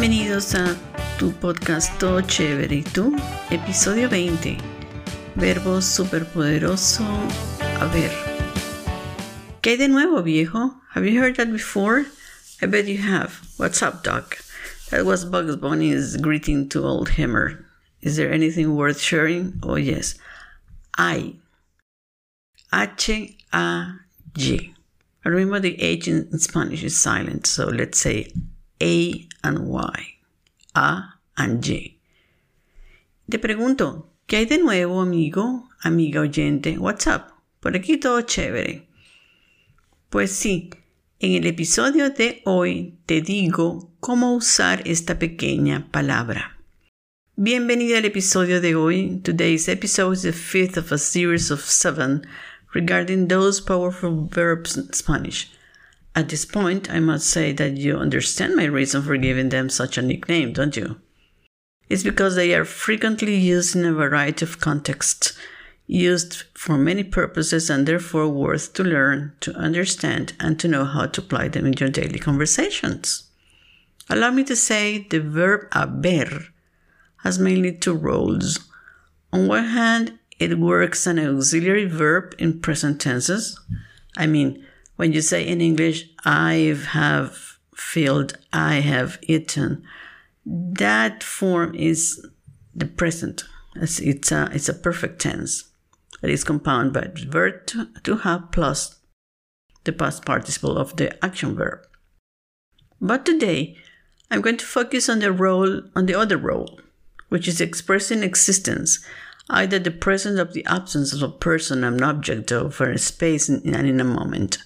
Bienvenidos a tu podcast Todo Chévere y tú, episodio 20. Verbo superpoderoso. A ver. ¿Qué hay de nuevo, viejo? Have you heard that before? I bet you have. What's up, Doc? That was Bugs Bunny's greeting to old Hammer. Is there anything worth sharing? Oh, yes. I. H-A-G. Remember the H in Spanish is silent, so let's say A and Y. A and Y. Te pregunto, ¿qué hay de nuevo, amigo, amiga oyente? What's up? Por aquí todo chévere. Pues sí, en el episodio de hoy te digo cómo usar esta pequeña palabra. Bienvenida al episodio de hoy. Today's episode is the fifth of a series of seven regarding those powerful verbs in Spanish. At this point, I must say that you understand my reason for giving them such a nickname, don't you? It's because they are frequently used in a variety of contexts, used for many purposes, and therefore worth to learn, to understand, and to know how to apply them in your daily conversations. Allow me to say the verb haber has mainly two roles. On one hand, it works an auxiliary verb in present tenses. I mean, when you say in English, I have filled, I have eaten, that form is the present. It's, it's, a, it's a perfect tense. It is compounded by the verb to, to have plus the past participle of the action verb. But today, I'm going to focus on the role, on the other role, which is expressing existence either the presence or the absence of a person, an object, or a space and in a moment,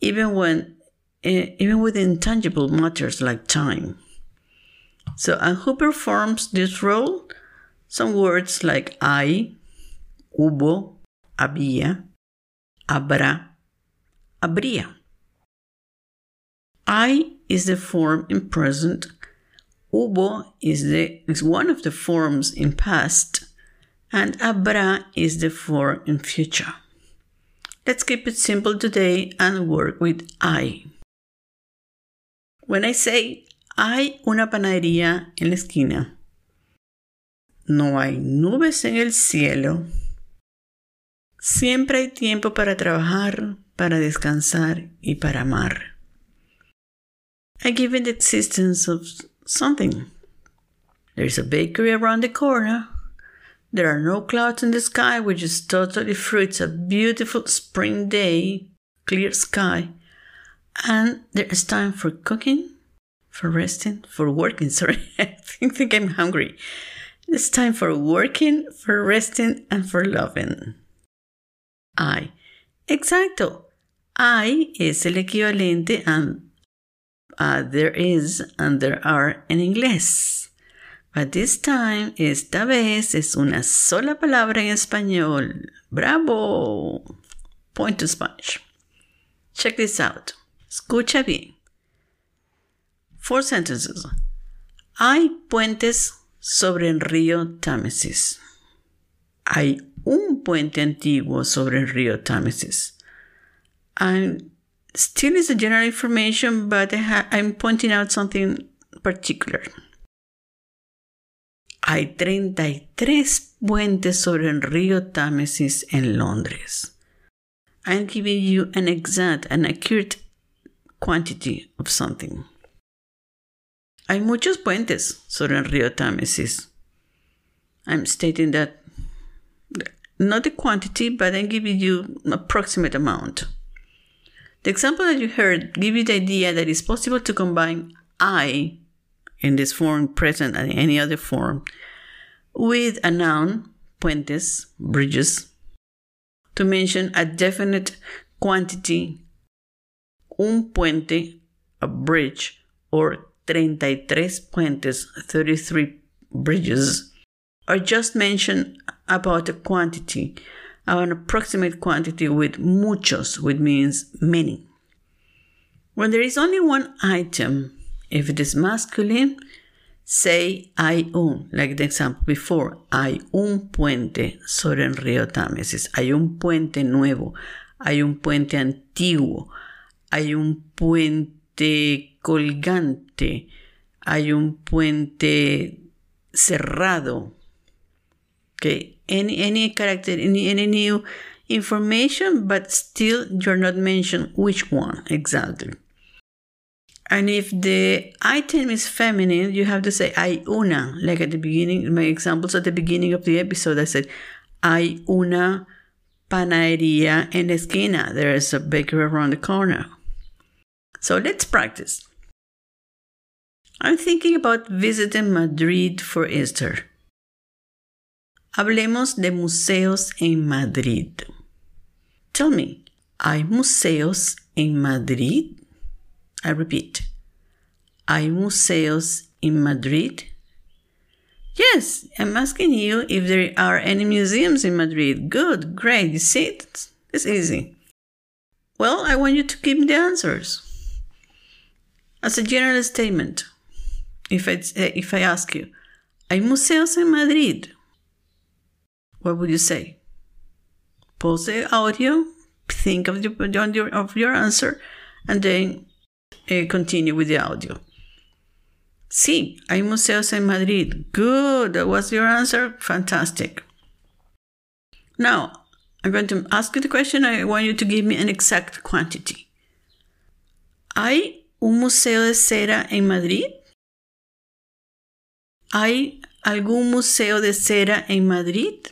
even when, even with intangible matters like time. So, and who performs this role? Some words like hay, hubo, había, habrá, habría. Hay is the form in present. Hubo is the is one of the forms in past and habrá is the form in future. Let's keep it simple today and work with I. When I say hay una panadería en la esquina, no hay nubes en el cielo, siempre hay tiempo para trabajar, para descansar y para amar. I give it the existence of something. There's a bakery around the corner. There are no clouds in the sky, which is totally free. It's a beautiful spring day, clear sky. And there is time for cooking, for resting, for working. Sorry, I think, I'm hungry. It's time for working, for resting, and for loving. Hay. Exacto. Hay es el equivalente a uh, there is and there are en inglés. But this time, esta vez es una sola palabra en español. ¡Bravo! Point to Spanish. Check this out. Escucha bien. Four sentences. Hay puentes sobre el río Támesis. Hay un puente antiguo sobre el río Támesis. And still is a general information, but I'm pointing out something particular. Hay 33 puentes sobre el río Támesis en Londres. I'm giving you an exact and accurate quantity of something. Hay muchos puentes sobre el río Támesis. I'm stating that not the quantity, but I'm giving you approximate amount. The example that you heard give you the idea that it's possible to combine hay in this form, present, and any other form, with a noun, puentes, bridges, to mention a definite quantity, un puente, a bridge, or 33 puentes, 33 bridges, or just mention about a quantity, an approximate quantity with muchos, which means many. When there is only one item, if it is masculine, say hay un, like the example before, hay un puente. Sobre el río Támesis, hay un puente nuevo, hay un puente antiguo, hay un puente colgante, hay un puente cerrado. Okay, any any character, any, any new information, but still you're not mentioned which one exactly. And if the item is feminine, you have to say hay una. Like at the beginning, my examples at the beginning of the episode, I said hay una panadería en esquina. There is a bakery around the corner. So let's practice. I'm thinking about visiting Madrid for Easter. Hablemos de museos en Madrid. Tell me, ¿hay museos en Madrid? I repeat, ¿hay museos en Madrid? Yes, I'm asking you if there are any museums in Madrid. Good, great. You see, it's, it's easy. Well, I want you to give me the answers. As a general statement, if I, if I ask you, ¿hay museos en Madrid? What would you say? Pause the audio, think of your, of your answer, and then uh, continue with the audio. Sí, hay museos en Madrid. Good. That was your answer. Fantastic. Now, I'm going to ask you the question. I want you to give me an exact quantity. ¿Hay un museo de cera en Madrid? ¿Hay algún museo de cera en Madrid?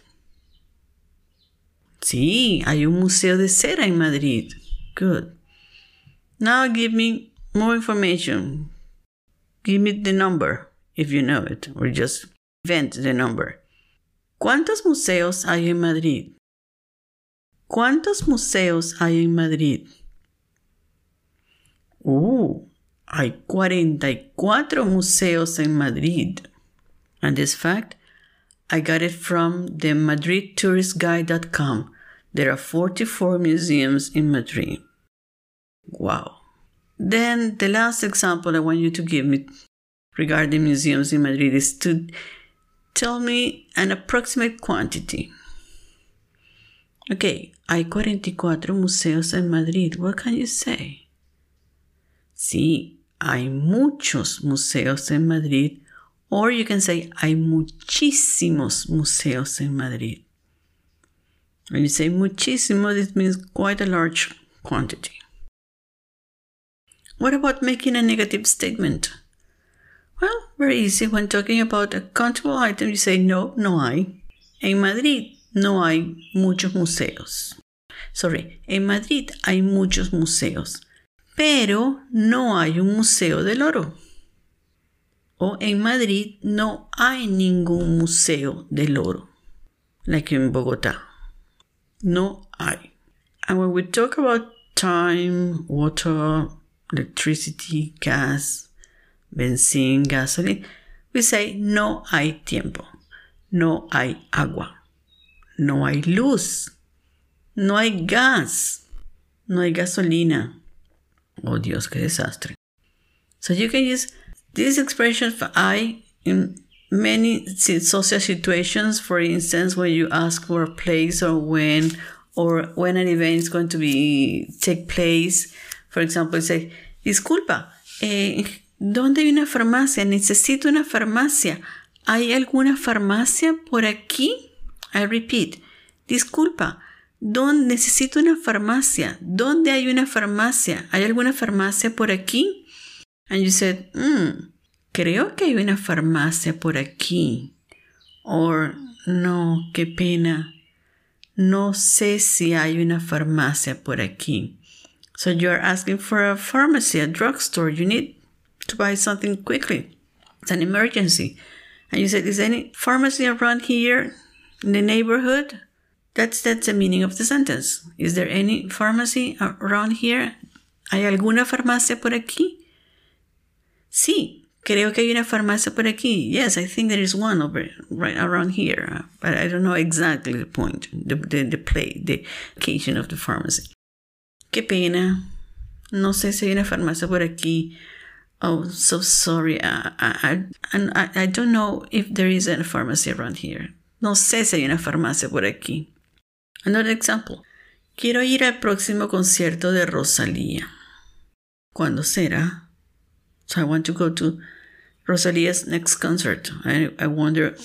Sí, hay un museo de cera en Madrid. Good. Now give me more information. Give me the number if you know it, or just invent the number. ¿Cuántos museos hay en Madrid? ¿Cuántos museos hay en Madrid? Uh, hay 44 museos en Madrid. And this fact, I got it from the MadridTouristGuide.com. There are 44 museums in Madrid. Wow. Then the last example I want you to give me regarding museums in Madrid is to tell me an approximate quantity. Okay, hay 44 museos en Madrid. What can you say? Sí, hay muchos museos en Madrid. Or you can say hay muchísimos museos en Madrid. When you say muchísimo, this means quite a large quantity. What about making a negative statement? Well, very easy. When talking about a countable item, you say no, no hay. En Madrid no hay muchos museos. Sorry, en Madrid hay muchos museos, pero no hay un museo del oro. O en Madrid no hay ningún museo del oro, like in Bogotá. No hay. And when we talk about time, water, electricity, gas, benzene, gasoline, we say no hay tiempo, no hay agua, no hay luz, no hay gas, no hay gasolina. Oh Dios, qué desastre. So you can use this expression for hay in many social situations. For instance, when you ask for a place or when or when an event is going to be take place. For example, say, disculpa, eh, ¿dónde hay una farmacia? Necesito una farmacia. ¿Hay alguna farmacia por aquí? I repeat, disculpa, ¿dónde necesito una farmacia? ¿Dónde hay una farmacia? ¿Hay alguna farmacia por aquí? And you said, mm, creo que hay una farmacia por aquí. Or, no, qué pena. No sé si hay una farmacia por aquí. So you're asking for a pharmacy, a drugstore. You need to buy something quickly. It's an emergency. And you said, Is any pharmacy around here in the neighborhood? That's that's the meaning of the sentence. Is there any pharmacy around here? ¿Hay alguna farmacia por aquí? Sí, creo que hay una farmacia por aquí. Yes, I think there is one over right around here, uh, but I don't know exactly the point, the the, the play, the location of the pharmacy. Qué pena. No sé si hay una farmacia por aquí. Oh, so sorry. I, I, I, don't know if there is a pharmacy around here. No sé si hay una farmacia por aquí. Another example. Quiero ir al próximo concierto de Rosalía. ¿Cuándo será? So I want to go to Rosalia's next concert. I, I wonder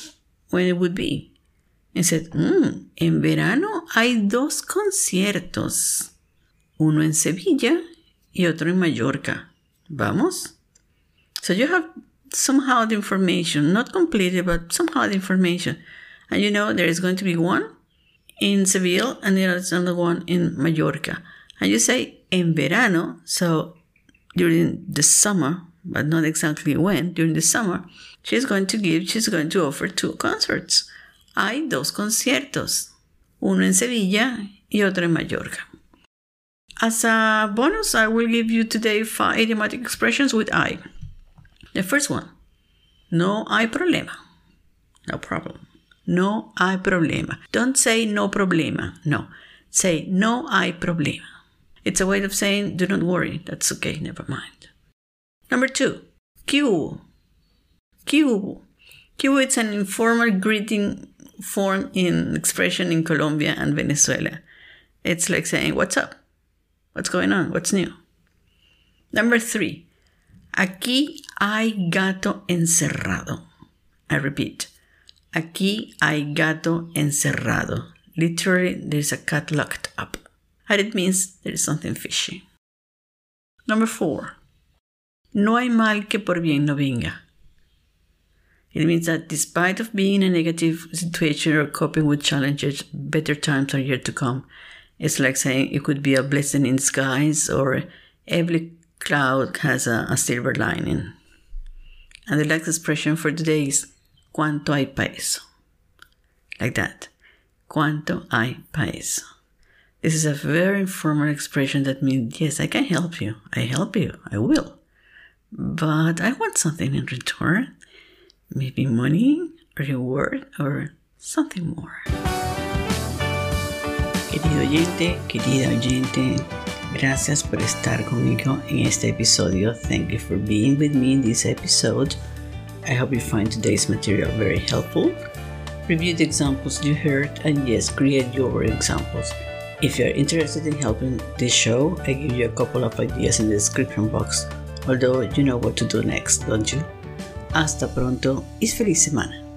when it would be. He said, mm, en verano hay dos conciertos. Uno en Sevilla y otro en Mallorca. Vamos? So you have somehow the information, not completely, but somehow the information. And you know there is going to be one in Seville and there is another one in Mallorca. And you say en verano, so during the summer, but not exactly when, during the summer, she's going to give, she's going to offer two concerts. Hay dos conciertos, uno en Sevilla y otro en Mallorca. As a bonus, I will give you today five idiomatic expressions with hay. The first one, no hay problema. No problem. No hay problema. Don't say no problema. No. Say no hay problema. It's a way of saying do not worry. That's okay. Never mind. Number two, ¿qué hubo? ¿Qué It's an informal greeting form in expression in Colombia and Venezuela. It's like saying, What's up? What's going on? What's new? Number three, aquí hay gato encerrado. I repeat, aquí hay gato encerrado. Literally, there's a cat locked up. And it means there is something fishy. Number four, no hay mal que por bien no venga. It means that despite of being in a negative situation or coping with challenges, better times are yet to come. It's like saying it could be a blessing in disguise or every cloud has a, a silver lining. And the last expression for today is cuánto hay pa eso. Like that. Cuánto hay pa eso. This is a very informal expression that means, yes, I can help you. I help you. I will. But I want something in return. Maybe money, reward, or something more. Querido oyente, querida oyente, gracias por estar conmigo en este episodio. Thank you for being with me in this episode. I hope you find today's material very helpful. Review the examples you heard and yes, create your examples. If you're interested in helping this show, I give you a couple of ideas in the description box. Although you know what to do next, don't you? Hasta pronto y feliz semana.